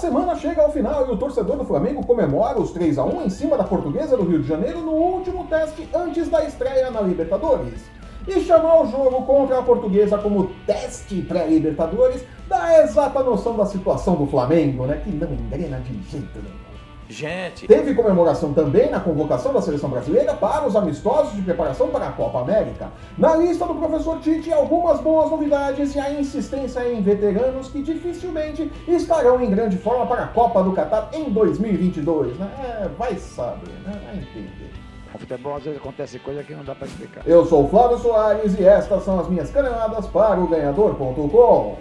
semana chega ao final e o torcedor do Flamengo comemora os 3 a 1 em cima da Portuguesa do Rio de Janeiro no último teste antes da estreia na Libertadores. E chamar o jogo contra a Portuguesa como teste pré-Libertadores dá exata noção da situação do Flamengo, né? Que não engrena de jeito nenhum. Gente. Teve comemoração também na convocação da seleção brasileira para os amistosos de preparação para a Copa América. Na lista do professor Tite, algumas boas novidades e a insistência em veteranos que dificilmente estarão em grande forma para a Copa do Catar em 2022, né? É, vai saber, né? Vai entender. No futebol às vezes acontece coisa que não dá para explicar. Eu sou o Flávio Soares e estas são as minhas caneladas para o ganhador.com.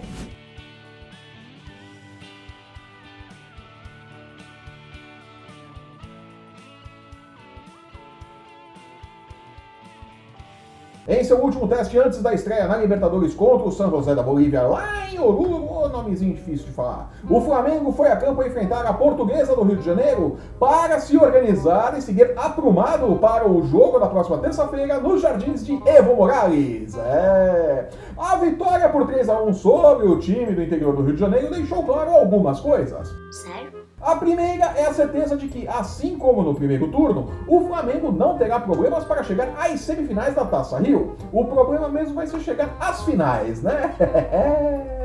Em seu último teste antes da estreia na Libertadores contra o San José da Bolívia, lá em Oruro, nomezinho difícil de falar, o Flamengo foi a campo enfrentar a Portuguesa do Rio de Janeiro para se organizar e seguir aprumado para o jogo da próxima terça-feira nos jardins de Evo Morales. É. A vitória por 3 a 1 sobre o time do interior do Rio de Janeiro deixou claro algumas coisas. Sério? A primeira é a certeza de que, assim como no primeiro turno, o Flamengo não terá problemas para chegar às semifinais da Taça Rio. O problema mesmo vai ser chegar às finais, né?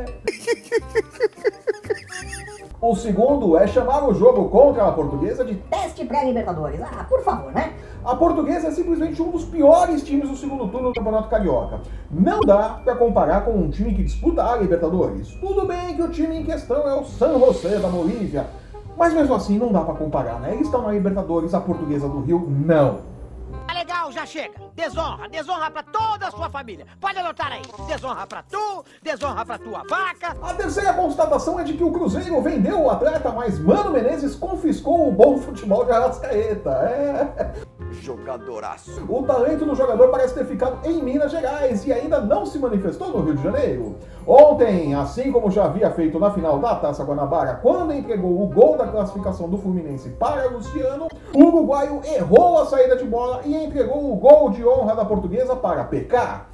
O segundo é chamar o jogo contra a portuguesa de Teste pré-Libertadores. Ah, por favor, né? A portuguesa é simplesmente um dos piores times do segundo turno do Campeonato Carioca. Não dá para comparar com um time que disputa a Libertadores. Tudo bem que o time em questão é o San José da Bolívia, mas mesmo assim não dá para comparar, né? Eles estão na Libertadores, a portuguesa do Rio não. Tá legal, já chega. Desonra, desonra pra toda a sua família. Pode anotar aí. Desonra pra tu, desonra pra tua vaca. A terceira constatação é de que o Cruzeiro vendeu o atleta, mas Mano Menezes confiscou o bom futebol de Arrascaeta. É. Jogadoraço. O talento do jogador parece ter ficado em Minas Gerais e ainda não se manifestou no Rio de Janeiro. Ontem, assim como já havia feito na final da Taça Guanabara, quando entregou o gol da classificação do Fluminense para Luciano, o uruguaio errou a saída de bola e entregou o gol de honra da portuguesa para PK.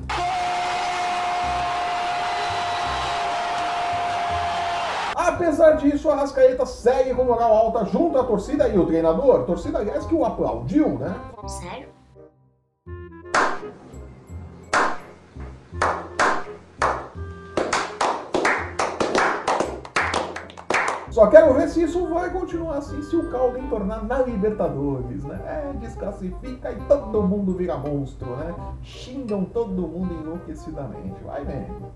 Apesar disso, a Rascaeta segue com moral alta junto à torcida e o treinador. Torcida, aliás, que o aplaudiu, né? Sério? Só quero ver se isso vai continuar assim, se o caldo entornar na Libertadores, né? É, desclassifica e todo mundo vira monstro, né? Xingam todo mundo enlouquecidamente. Vai vendo.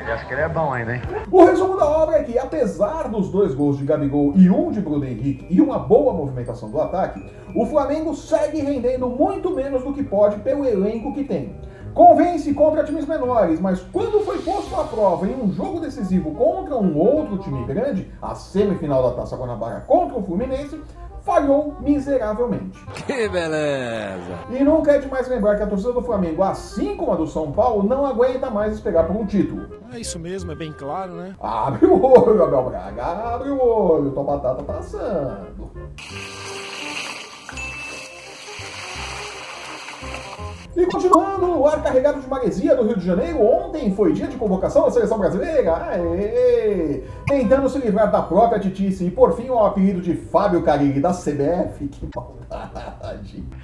Ele acha que ele é bom ainda, hein? O resumo da obra é que, apesar dos dois gols de Gabigol e um de Bruno Henrique e uma boa movimentação do ataque, o Flamengo segue rendendo muito menos do que pode pelo elenco que tem. Convence contra times menores, mas quando foi posto à prova em um jogo decisivo contra um outro time grande, a semifinal da Taça Guanabara contra o Fluminense, falhou miseravelmente. Que beleza. E nunca é demais lembrar que a torcida do Flamengo, assim como a do São Paulo, não aguenta mais esperar por um título. É isso mesmo, é bem claro, né? Abre o olho, Abel Braga, abre o olho, tua batata tá E continuando no ar carregado de maresia do Rio de Janeiro, ontem foi dia de convocação da seleção brasileira. Aê! Tentando se livrar da própria titice e por fim o apelido de Fábio Carilli da CBF. Que maldade.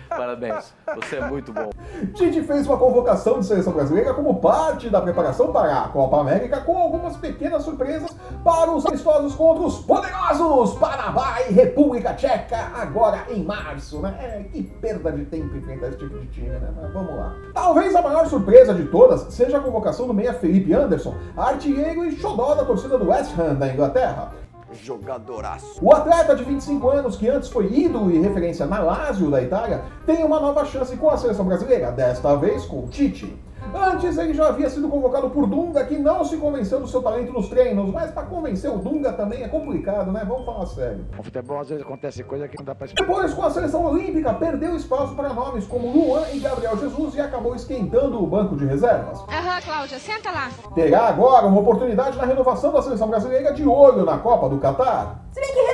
Parabéns. Você é muito bom. Tite fez uma convocação de seleção brasileira como parte da preparação para a Copa América, com algumas pequenas surpresas para os amistosos contra os poderosos Paraguai e República Tcheca, agora em março, né? É, que perda de tempo enfrentar esse tipo de time, né? Mas vamos lá. Talvez a maior surpresa de todas seja a convocação do meia Felipe Anderson, artilheiro e xodó da torcida do West Ham da Inglaterra. Jogadoraço. O atleta de 25 anos, que antes foi ídolo e referência na Lazio da Itália, tem uma nova chance com a seleção brasileira, desta vez com o Tite. Antes ele já havia sido convocado por Dunga, que não se convenceu do seu talento nos treinos, mas para convencer o Dunga também é complicado, né? Vamos falar sério. No futebol às vezes acontece coisa que não dá pra explicar. Depois, com a seleção olímpica, perdeu espaço para nomes como Luan e Gabriel Jesus e acabou esquentando o banco de reservas. Aham, Cláudia, senta lá. Terá agora uma oportunidade na renovação da seleção brasileira de olho na Copa do Catar. Se bem que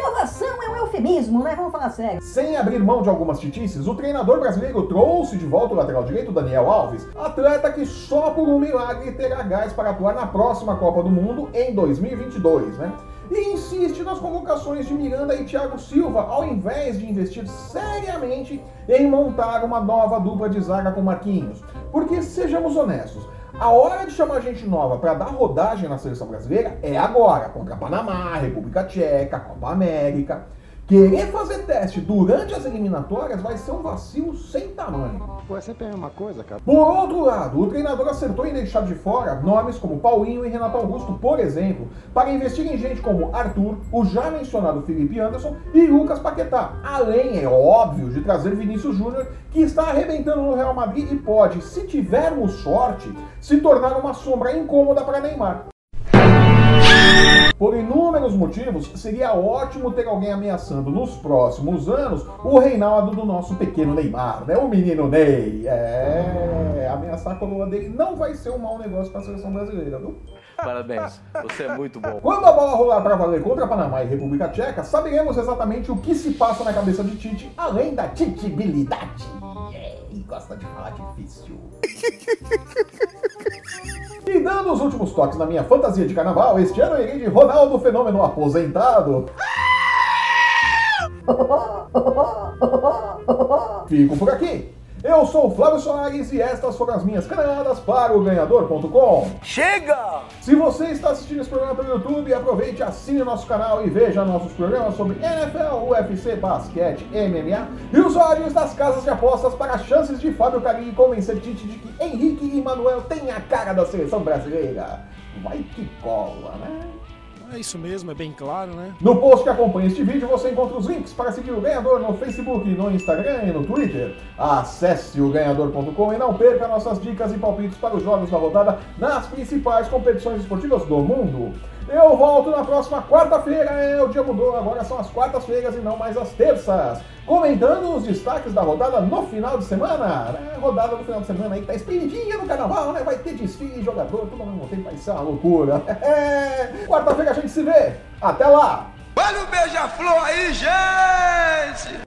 eufemismo, né? Vamos falar sério. Sem abrir mão de algumas titices, o treinador brasileiro trouxe de volta o lateral direito Daniel Alves, atleta que só por um milagre terá gás para atuar na próxima Copa do Mundo em 2022, né? e insiste nas convocações de Miranda e Thiago Silva, ao invés de investir seriamente em montar uma nova dupla de zaga com Marquinhos. Porque, sejamos honestos, a hora de chamar gente nova para dar rodagem na seleção brasileira é agora, contra Panamá, República Tcheca, Copa América. Querer fazer teste durante as eliminatórias vai ser um vacilo sem tamanho. Pô, é sempre a mesma coisa, cara. Por outro lado, o treinador acertou em deixar de fora nomes como Paulinho e Renato Augusto, por exemplo, para investir em gente como Arthur, o já mencionado Felipe Anderson e Lucas Paquetá. Além, é óbvio, de trazer Vinícius Júnior, que está arrebentando no Real Madrid e pode, se tivermos sorte, se tornar uma sombra incômoda para Neymar. Por inúmeros motivos, seria ótimo ter alguém ameaçando nos próximos anos o reinado do nosso pequeno Neymar, né? O menino Ney. É, ameaçar a coroa dele não vai ser um mau negócio para a seleção brasileira, viu? Parabéns, você é muito bom. Quando a bola rolar para valer contra Panamá e República Tcheca, saberemos exatamente o que se passa na cabeça de Tite, além da titibilidade. E gosta de falar difícil. Dando os últimos toques na minha fantasia de carnaval, este ano eu irei de Ronaldo Fenômeno aposentado. Fico por aqui. Eu sou o Flávio Soares e estas foram as minhas caneladas para o Ganhador.com. Chega! Se você está assistindo esse programa pelo YouTube, aproveite, assine o nosso canal e veja nossos programas sobre NFL, UFC, basquete, MMA e os ódios das casas de apostas para as chances de Fábio Carilli convencer Tite de que Henrique e Manuel têm a cara da seleção brasileira. Vai que cola, né? É isso mesmo, é bem claro, né? No post que acompanha este vídeo você encontra os links para seguir o ganhador no Facebook, no Instagram e no Twitter. Acesse o ganhador.com e não perca nossas dicas e palpites para os jogos da rodada nas principais competições esportivas do mundo. Eu volto na próxima quarta-feira, é, o dia mudou, agora são as quartas-feiras e não mais as terças. Comentando os destaques da rodada no final de semana. Né? Rodada no final de semana aí que tá espremidinha no carnaval, né? Vai ter desfile, jogador, tudo ao mesmo tempo, vai ser uma loucura. Quarta-feira a gente se vê. Até lá! Olha o beija-flor aí, gente!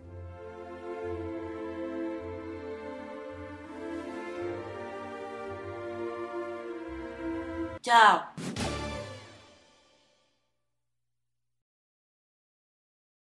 Tchau.